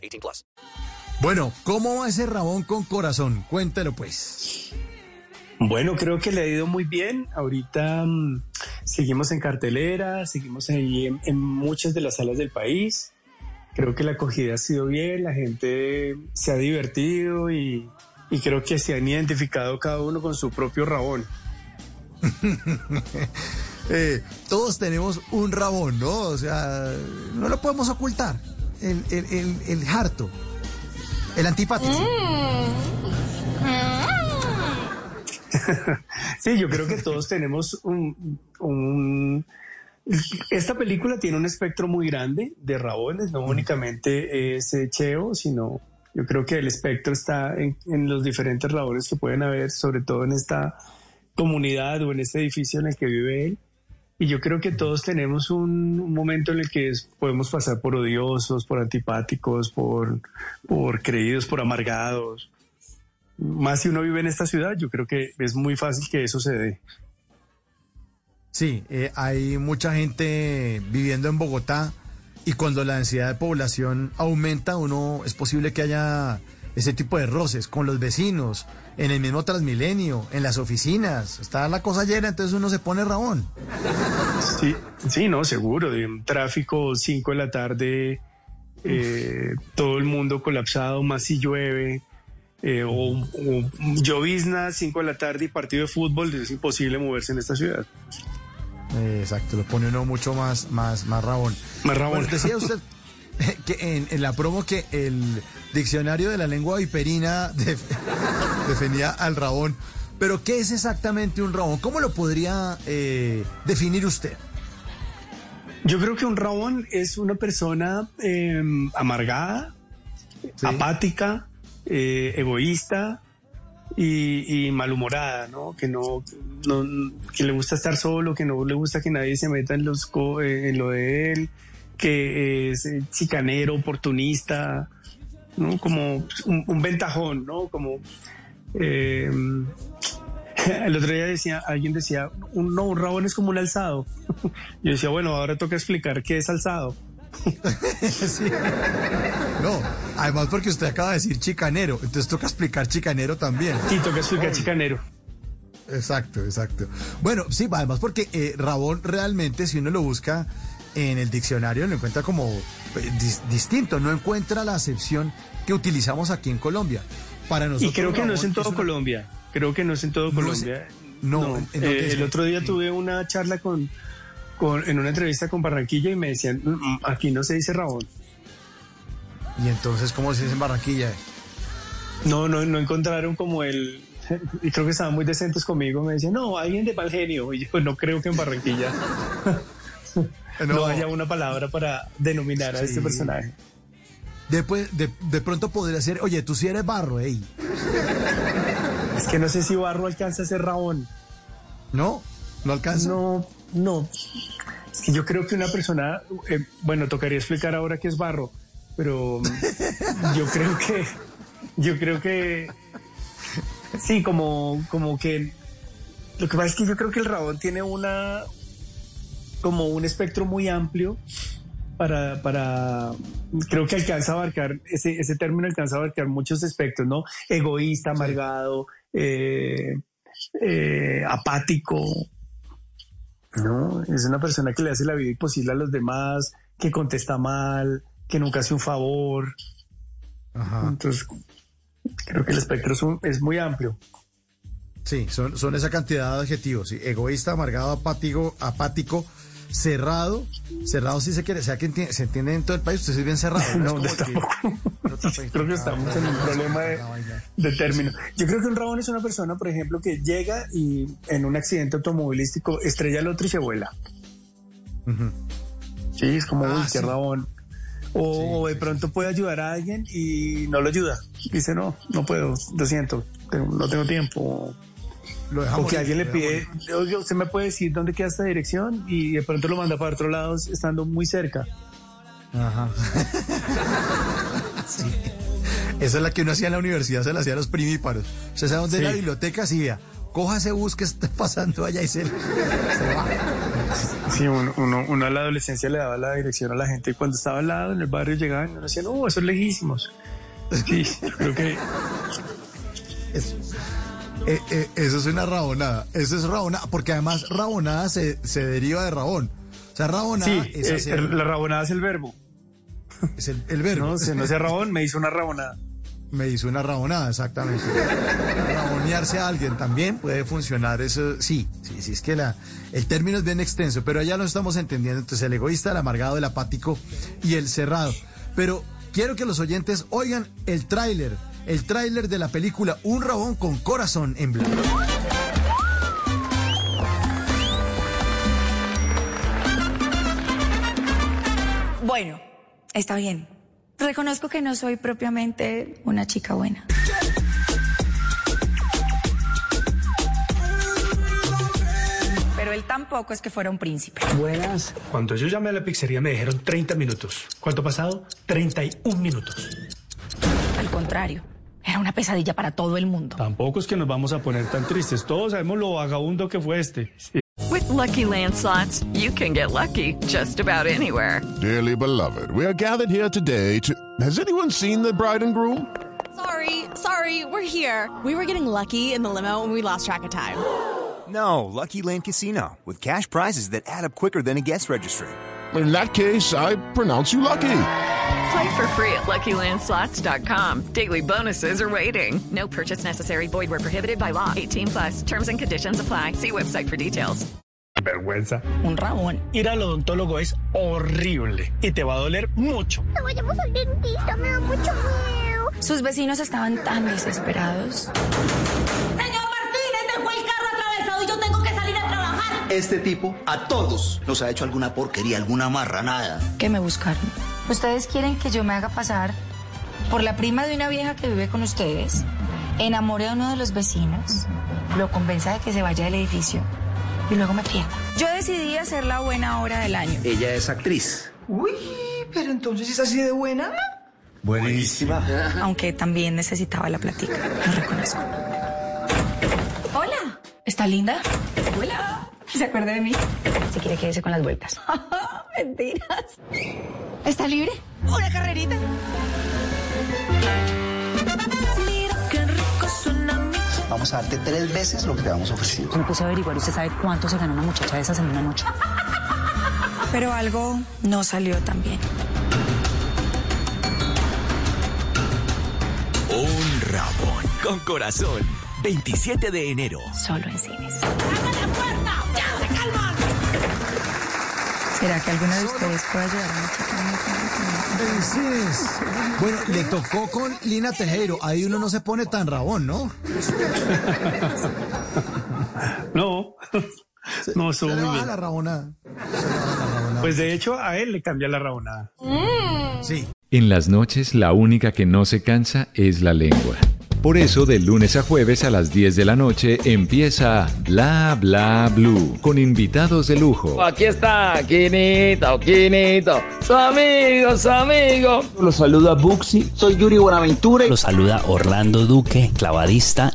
18 plus. Bueno, ¿cómo va ese Rabón con corazón? Cuéntelo pues. Bueno, creo que le ha ido muy bien. Ahorita mm, seguimos en cartelera, seguimos ahí en, en muchas de las salas del país. Creo que la acogida ha sido bien, la gente se ha divertido y, y creo que se han identificado cada uno con su propio rabón. Eh, todos tenemos un rabón, ¿no? O sea, no lo podemos ocultar. El, el, el, el harto, el antipático. Sí, yo creo que todos tenemos un, un- Esta película tiene un espectro muy grande de rabones, no únicamente es eh, Cheo, sino yo creo que el espectro está en, en los diferentes rabones que pueden haber, sobre todo en esta comunidad o en este edificio en el que vive él. Y yo creo que todos tenemos un, momento en el que podemos pasar por odiosos, por antipáticos, por, por creídos, por amargados. Más si uno vive en esta ciudad, yo creo que es muy fácil que eso se dé. Sí, eh, hay mucha gente viviendo en Bogotá y cuando la densidad de población aumenta, uno es posible que haya ese tipo de roces con los vecinos, en el mismo Transmilenio, en las oficinas. Está la cosa llena, entonces uno se pone rabón. Sí, sí, no, seguro. De un tráfico 5 de la tarde, eh, todo el mundo colapsado, más si llueve, eh, o, o llovizna 5 de la tarde y partido de fútbol, es imposible moverse en esta ciudad. Eh, Exacto, lo pone uno mucho más, más, más rabón. Más rabón. Bueno, decía usted que en, en la promo que el diccionario de la lengua viperina def- definía al rabón. Pero, ¿qué es exactamente un rabón? ¿Cómo lo podría eh, definir usted? Yo creo que un rabón es una persona eh, amargada, Sí. apática, eh, egoísta y, y malhumorada, ¿no? Que no, no- que le gusta estar solo, que no le gusta que nadie se meta en los eh, en lo de él, que es eh, chicanero, oportunista, ¿no? Como un, un ventajón, ¿no? Como eh, el otro día decía, alguien decía, un, no, un rabón es como un alzado. Yo decía, bueno, ahora toca explicar qué es alzado. Sí. No, además porque usted acaba de decir chicanero, entonces toca explicar chicanero también. Y toca explicar chicanero. Exacto, exacto. Bueno, sí, además porque eh, Rabón realmente, si uno lo busca en el diccionario, lo encuentra como eh, dis- distinto, no encuentra la acepción que utilizamos aquí en Colombia. Para nosotros, Y creo que no es en todo una- Colombia. Creo que no es en todo No Colombia. no, ¿en- en dónde Eh, el otro día tuve una charla con, con, en una entrevista con Barranquilla y me decían, "Mm, mm, aquí no se dice Rabón. Y entonces, ¿cómo se dice en Barranquilla? No, no, no encontraron como el... Y creo que estaban muy decentes conmigo. Me decían, no, alguien de mal genio. Y yo, no creo que en Barranquilla no, haya una palabra para denominar a este personaje. Después, de, de pronto podría ser, oye, tú sí eres barro, ey. Es que no sé si Barro alcanza a ser Rabón. ¿No? ¿No alcanza? No, no. Es que yo creo que una persona, eh, bueno, tocaría explicar ahora qué es barro, pero mm, yo creo que, yo creo que, sí, como, como que, lo que pasa es que yo creo que el rabón tiene una, como un espectro muy amplio para, para, creo que alcanza a abarcar, ese, ese término alcanza a abarcar muchos aspectos, ¿no? Egoísta, amargado, eh, eh, apático, ¿no? Es una persona que le hace la vida imposible a los demás, que contesta mal, que nunca hace un favor. Ajá. Entonces, creo que el espectro es, un- es muy amplio. Sí, son, son esa cantidad de adjetivos. sí. Egoísta, amargado, apático, apático, cerrado. Cerrado sí se quiere, o sea que enti- se entiende en todo el país, usted es bien cerrado. No, tampoco. no está pe- Creo que estamos en un problema de, de término. Yo creo que un rabón es una persona, por ejemplo, que llega y en un accidente automovilístico estrella al otro y se vuela. Sí, es como, Ah, uy, qué sí. rabón. O, de pronto puede ayudar a alguien y no lo ayuda. Dice, no, no puedo, lo siento, no tengo tiempo. Lo deja O que morir, alguien le pide, oye, usted me puede decir dónde queda esta dirección y de pronto lo manda para otro lado estando muy cerca. Ajá. Sí. Esa es la que uno hacía en la universidad, se la hacía a los primíparos. ¿Usted sabe dónde es la Sí. biblioteca? Sí, vea. Coja ese bus que está pasando allá y se, se va. Sí, uno, uno, uno a la adolescencia le daba la dirección a la gente y cuando estaba al lado en el barrio llegaban y uno decía, no, eso es lejísimos. Sí, yo creo que Eso, eh, eh, eso es una rabonada. Eso es rabonada, porque además rabonada se, se deriva de rabón. O sea, rabonada sí, es, eh, el- la rabonada es el verbo. es el, el verbo. No, si no sea rabón, me hizo una rabonada. Me hizo una rabonada, exactamente. Rabonearse a alguien también puede funcionar. Eso sí, sí, sí, es que la, el término es bien extenso, pero ya lo estamos entendiendo. Entonces, el egoísta, el amargado, el apático y el cerrado. Pero quiero que los oyentes oigan el tráiler, el tráiler de la película Un rabón con corazón en blanco. Bueno, está bien. Reconozco que no soy propiamente una chica buena. Pero él tampoco es que fuera un príncipe. Buenas. Cuando yo llamé a la pizzería me dijeron 30 minutos. ¿Cuánto ha pasado? 31 minutos. Al contrario, era una pesadilla para todo el mundo. Tampoco es que nos vamos a poner tan tristes. Todos sabemos lo vagabundo que fue este. Sí. With Lucky Land slots, you can get lucky just about anywhere. Dearly beloved, we are gathered here today to. Has anyone seen the bride and groom? Sorry, sorry, we're here. We were getting lucky in the limo and we lost track of time. No, Lucky Land Casino, with cash prizes that add up quicker than a guest registry. In that case, I pronounce you lucky. Play for free at LuckyLandSlots.com. Daily bonuses are waiting. No purchase necessary. Void where prohibited by law. 18 plus. Terms and conditions apply. See website for details. Vergüenza. Un rabón. Ir al odontólogo es horrible y te va a doler mucho. No vayamos al dentista, me da mucho miedo. Sus vecinos estaban tan desesperados. Señor Martínez, dejó el carro atravesado y yo tengo que salir a trabajar. Este tipo a todos nos ha hecho alguna porquería, alguna marranada. que me buscaron. ¿Ustedes quieren que yo me haga pasar por la prima de una vieja que vive con ustedes? Enamore a uno de los vecinos, lo convenza de que se vaya del edificio y luego me pierda. Yo decidí hacer la buena hora del año. Ella es actriz. Uy, pero entonces es así de buena. Buenísima. aunque también necesitaba la platica, lo reconozco. Hola, ¿está linda? Hola, ¿se acuerda de mí? Si quiere quédese con las vueltas. Mentiras. ¿Está libre? Una carrerita. Vamos a darte tres veces lo que te habíamos ofrecido. Me puse a averiguar, ¿usted sabe cuánto se gana una muchacha de esas en una noche? Pero algo no salió tan bien. Un rabón con corazón. 27 de enero. Solo en cines. ¿Será que alguno de ustedes puede ayudar a una chica Felices. Bueno, le tocó con Lina Tejero. Ahí uno no se pone tan rabón, ¿no? No, no, Se le muy le baja la rabonada. Pues de hecho a él le cambia la rabonada. Sí. En las noches la única que no se cansa es la lengua. Por eso de lunes a jueves a las 10 de la noche empieza Bla Bla Blue con invitados de lujo. Aquí está, Quinito, Quinito, su amigo, su amigo. Los saluda Buxi, soy Yuri Buenaventura. Los saluda Orlando Duque, clavadista.